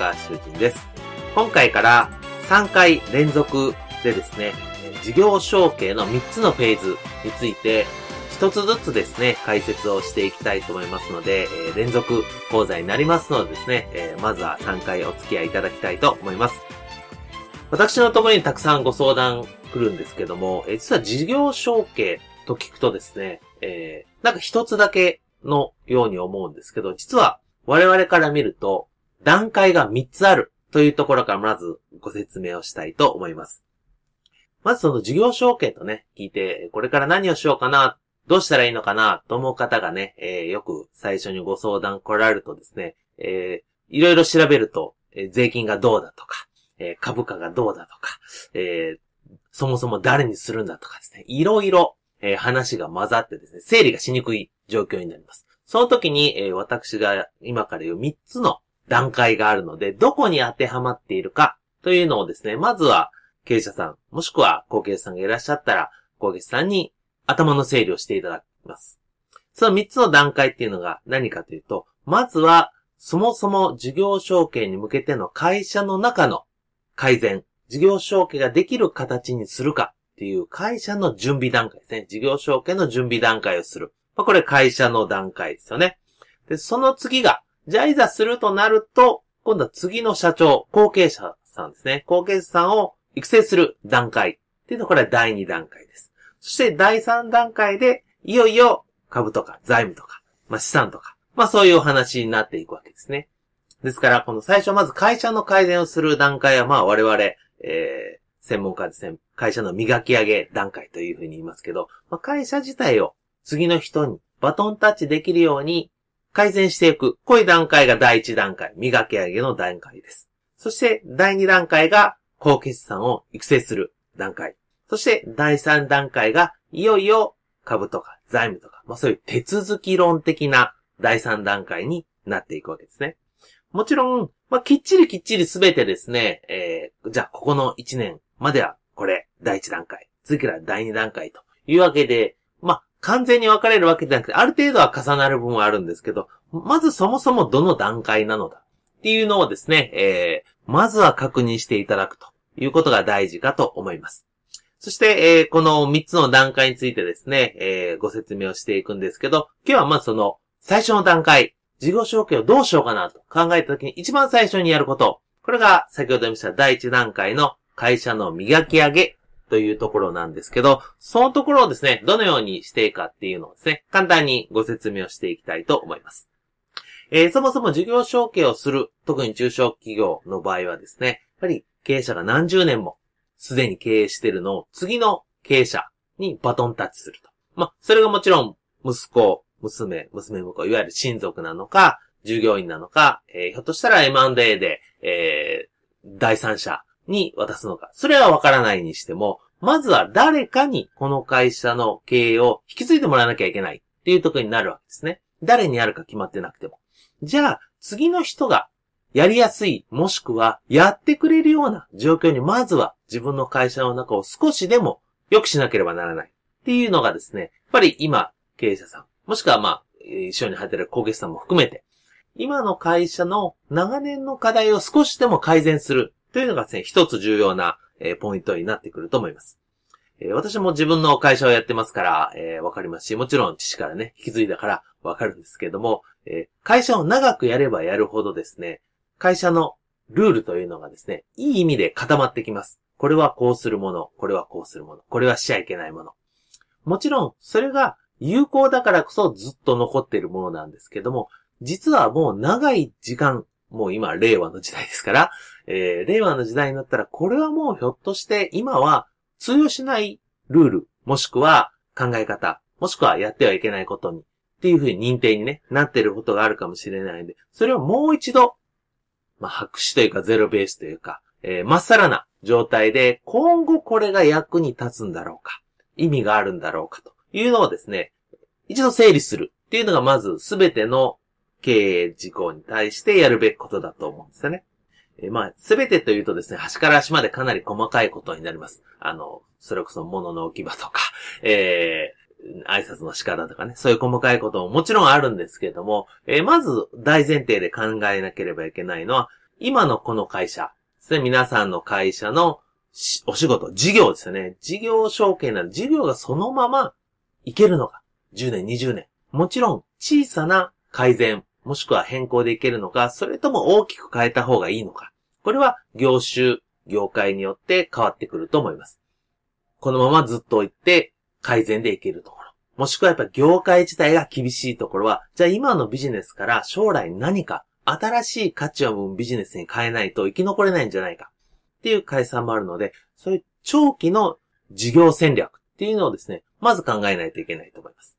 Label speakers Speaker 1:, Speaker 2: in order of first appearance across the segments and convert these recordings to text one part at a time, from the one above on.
Speaker 1: 高橋修人です。今回から3回連続でですね、事業承継の3つのフェーズについて、一つずつですね、解説をしていきたいと思いますので、え、連続講座になりますのでですね、え、まずは3回お付き合いいただきたいと思います。私のところにたくさんご相談来るんですけども、え、実は事業承継と聞くとですね、え、なんか一つだけのように思うんですけど、実は我々から見ると、段階が3つあるというところからまずご説明をしたいと思います。まずその事業承継とね、聞いて、これから何をしようかな、どうしたらいいのかな、と思う方がね、えー、よく最初にご相談来られるとですね、えー、いろいろ調べると、えー、税金がどうだとか、えー、株価がどうだとか、えー、そもそも誰にするんだとかですね、いろいろ、えー、話が混ざってですね、整理がしにくい状況になります。その時に、えー、私が今から言う3つの段階があるので、どこに当てはまっているかというのをですね、まずは経営者さん、もしくは後継者さんがいらっしゃったら、後継者さんに頭の整理をしていただきます。その3つの段階っていうのが何かというと、まずは、そもそも事業承継に向けての会社の中の改善、事業承継ができる形にするかっていう会社の準備段階ですね。事業承継の準備段階をする。まあ、これ会社の段階ですよね。で、その次が、じゃあいざするとなると、今度は次の社長、後継者さんですね。後継者さんを育成する段階っていうのはこれは第2段階です。そして第3段階で、いよいよ株とか財務とか、まあ、資産とか、まあそういうお話になっていくわけですね。ですから、この最初まず会社の改善をする段階は、まあ我々、えー、専門家ですね、会社の磨き上げ段階というふうに言いますけど、まあ、会社自体を次の人にバトンタッチできるように改善していく。こういう段階が第1段階、磨き上げの段階です。そして第2段階が高決算を育成する段階。そして第3段階がいよいよ株とか財務とか、まあそういう手続き論的な第3段階になっていくわけですね。もちろん、まあきっちりきっちりすべてですね、えー、じゃあここの1年まではこれ第1段階、次から第2段階というわけで、完全に分かれるわけじゃなくて、ある程度は重なる部分はあるんですけど、まずそもそもどの段階なのだっていうのをですね、えー、まずは確認していただくということが大事かと思います。そして、えー、この3つの段階についてですね、えー、ご説明をしていくんですけど、今日はまずその最初の段階、事業承継をどうしようかなと考えたときに一番最初にやること、これが先ほど言いました第1段階の会社の磨き上げというところなんですけど、そのところをですね、どのようにしていくかっていうのをですね、簡単にご説明をしていきたいと思います。えー、そもそも事業承継をする、特に中小企業の場合はですね、やっぱり経営者が何十年もすでに経営しているのを次の経営者にバトンタッチすると。まあ、それがもちろん息子、娘、娘婿、いわゆる親族なのか、従業員なのか、えー、ひょっとしたら M&A で、えー、第三者に渡すのか。それはわからないにしても、まずは誰かにこの会社の経営を引き継いでもらわなきゃいけないっていうところになるわけですね。誰にやるか決まってなくても。じゃあ、次の人がやりやすい、もしくはやってくれるような状況にまずは自分の会社の中を少しでも良くしなければならないっていうのがですね、やっぱり今、経営者さん、もしくはまあ、一緒に働いてる後継者さんも含めて、今の会社の長年の課題を少しでも改善するというのがですね、一つ重要な、え、ポイントになってくると思います。え、私も自分の会社をやってますから、え、わかりますし、もちろん父からね、引き継いだからわかるんですけども、え会社を長くやればやるほどですね、会社のルールというのがですね、いい意味で固まってきます。これはこうするもの、これはこうするもの、これはしちゃいけないもの。もちろん、それが有効だからこそずっと残っているものなんですけども、実はもう長い時間、もう今、令和の時代ですから、えー、令和の時代になったら、これはもうひょっとして今は通用しないルール、もしくは考え方、もしくはやってはいけないことに、っていうふうに認定にね、なっていることがあるかもしれないんで、それをもう一度、まあ、白紙というかゼロベースというか、えー、まっさらな状態で、今後これが役に立つんだろうか、意味があるんだろうかというのをですね、一度整理するっていうのがまずすべての経営事項に対してやるべきことだと思うんですよね。えー、まあ、すべてというとですね、端から端までかなり細かいことになります。あの、それこそ物の置き場とか、えー、挨拶の仕方とかね、そういう細かいことももちろんあるんですけれども、えー、まず大前提で考えなければいけないのは、今のこの会社ですね、皆さんの会社のお仕事、事業ですよね。事業承継なる事業がそのままいけるのか。10年、20年。もちろん、小さな改善、もしくは変更でいけるのか、それとも大きく変えた方がいいのか。これは業種、業界によって変わってくると思います。このままずっと行って改善でいけるところ。もしくはやっぱ業界自体が厳しいところは、じゃあ今のビジネスから将来何か新しい価値を生むビジネスに変えないと生き残れないんじゃないかっていう解散もあるので、そういう長期の事業戦略っていうのをですね、まず考えないといけないと思います。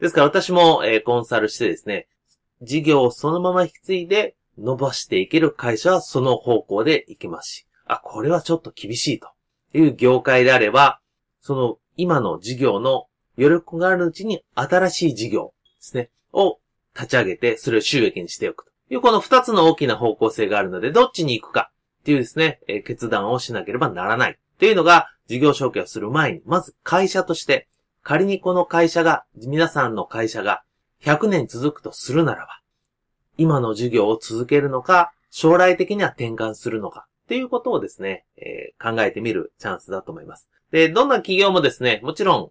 Speaker 1: ですから私も、え、コンサルしてですね、事業をそのまま引き継いで伸ばしていける会社はその方向で行きますし、あ、これはちょっと厳しいという業界であれば、その今の事業の余力があるうちに新しい事業ですね、を立ち上げて、それを収益にしておくという、この二つの大きな方向性があるので、どっちに行くかっていうですね、決断をしなければならないっていうのが、事業承継をする前に、まず会社として、仮にこの会社が、皆さんの会社が100年続くとするならば、今の事業を続けるのか、将来的には転換するのか、っていうことをですね、えー、考えてみるチャンスだと思います。で、どんな企業もですね、もちろん、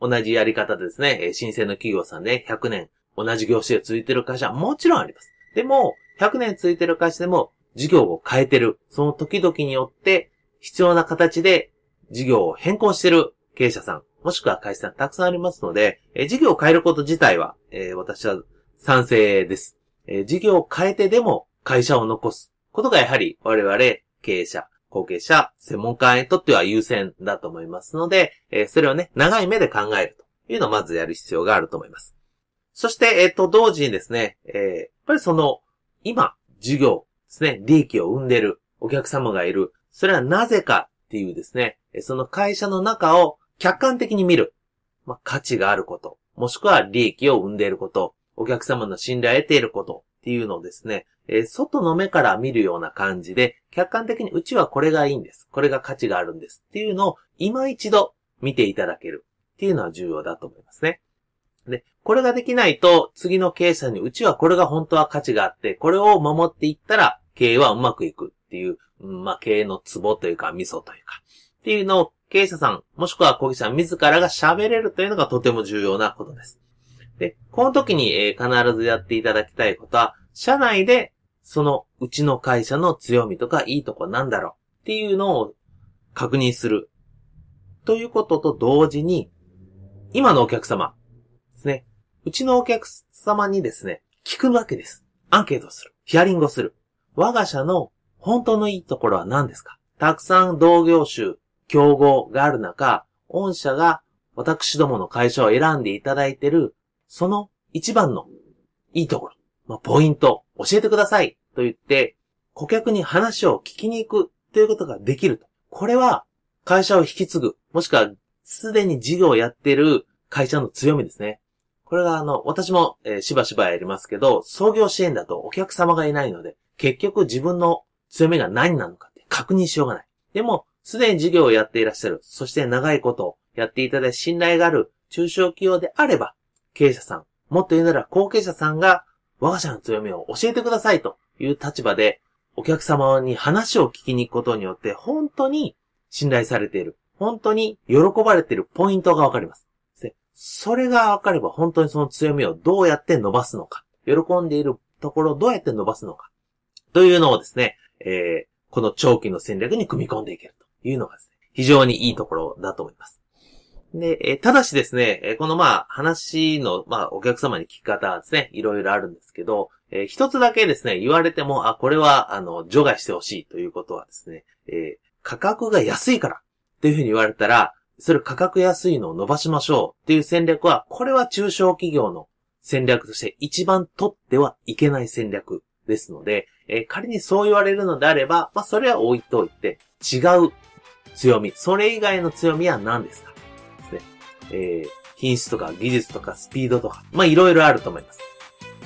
Speaker 1: 同じやり方でですね、新生の企業さんで100年同じ業種で続いてる会社はもちろんあります。でも、100年続いてる会社でも事業を変えてる。その時々によって必要な形で事業を変更してる経営者さん、もしくは会社さんたくさんありますので、え事業を変えること自体は、え、私は賛成です。え、事業を変えてでも会社を残すことがやはり我々経営者、後継者、専門家にとっては優先だと思いますので、え、それをね、長い目で考えるというのをまずやる必要があると思います。そして、えっ、と、同時にですね、えー、やっぱりその、今、事業ですね、利益を生んでるお客様がいる。それはなぜかっていうですね、その会社の中を客観的に見る。まあ、価値があること。もしくは利益を生んでいること。お客様の信頼を得ていることっていうのをですね、えー、外の目から見るような感じで、客観的にうちはこれがいいんです。これが価値があるんですっていうのを今一度見ていただけるっていうのは重要だと思いますね。で、これができないと、次の経営者にうちはこれが本当は価値があって、これを守っていったら、経営はうまくいくっていう、うん、まあ、経営のツボというか、味噌というか、っていうのを経営者さん、もしくは講義者自らが喋れるというのがとても重要なことです。で、この時に、えー、必ずやっていただきたいことは、社内で、そのうちの会社の強みとかいいとこなんだろうっていうのを確認する。ということと同時に、今のお客様ですね。うちのお客様にですね、聞くわけです。アンケートする。ヒアリングをする。我が社の本当のいいところは何ですか？たくさん同業種、競合がある中、御社が私どもの会社を選んでいただいてる、その一番のいいところ、まあ、ポイント、教えてくださいと言って、顧客に話を聞きに行くということができると。これは会社を引き継ぐ、もしくはすでに事業をやっている会社の強みですね。これがあの、私も、えー、しばしばやりますけど、創業支援だとお客様がいないので、結局自分の強みが何なのかって確認しようがない。でも、すでに事業をやっていらっしゃる、そして長いことをやっていただいて信頼がある。中小企業であれば、経営者さん、もっと言うなら後継者さんが我が社の強みを教えてくださいと。いう立場で、お客様に話を聞きに行くことによって、本当に信頼されている、本当に喜ばれている。ポイントがわかります。それが分かれば本当にその強みをどうやって伸ばすのか、喜んでいるところをどうやって伸ばすのか、というのをですね、えー、この長期の戦略に組み込んでいけると。いうのがですね、非常にいいところだと思います。で、えただしですね、えこのまあ話の、まあお客様に聞き方はですね、いろいろあるんですけど、え一つだけですね、言われても、あ、これは、あの、除外してほしいということはですね、えー、価格が安いからっていうふうに言われたら、それ価格安いのを伸ばしましょうっていう戦略は、これは中小企業の戦略として一番取ってはいけない戦略ですので、えー、仮にそう言われるのであれば、まあ、それは置いといて、違う強み、それ以外の強みは何ですか？ですね。えー、品質とか技術とかスピードとか、まあ、いろいろあると思います。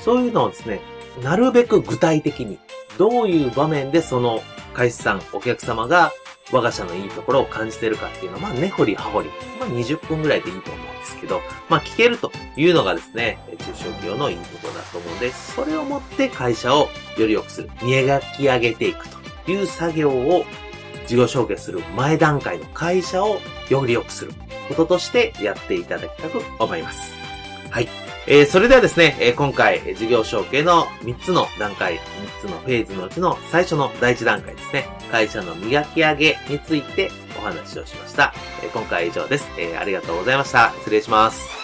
Speaker 1: そういうのをですね、なるべく具体的に、どういう場面でその会社さん、お客様が我が社のいいところを感じてるかっていうのは、まあ、根掘り葉掘り、まあ、20分ぐらいでいいと思うんですけど、まあ、聞けるというのがですね、中小企業のいいところだと思うので、それをもって会社をより良くする、磨き上げていくという作業を事業承継する前段階の会社をより良くすることとしてやっていただきたく思います。はい。えー、それではですね、えー、今回、事業承継の3つの段階、3つのフェーズのうちの最初の第1段階ですね、会社の磨き上げについてお話をしました。えー、今回以上です、えありがとうございました。失礼します。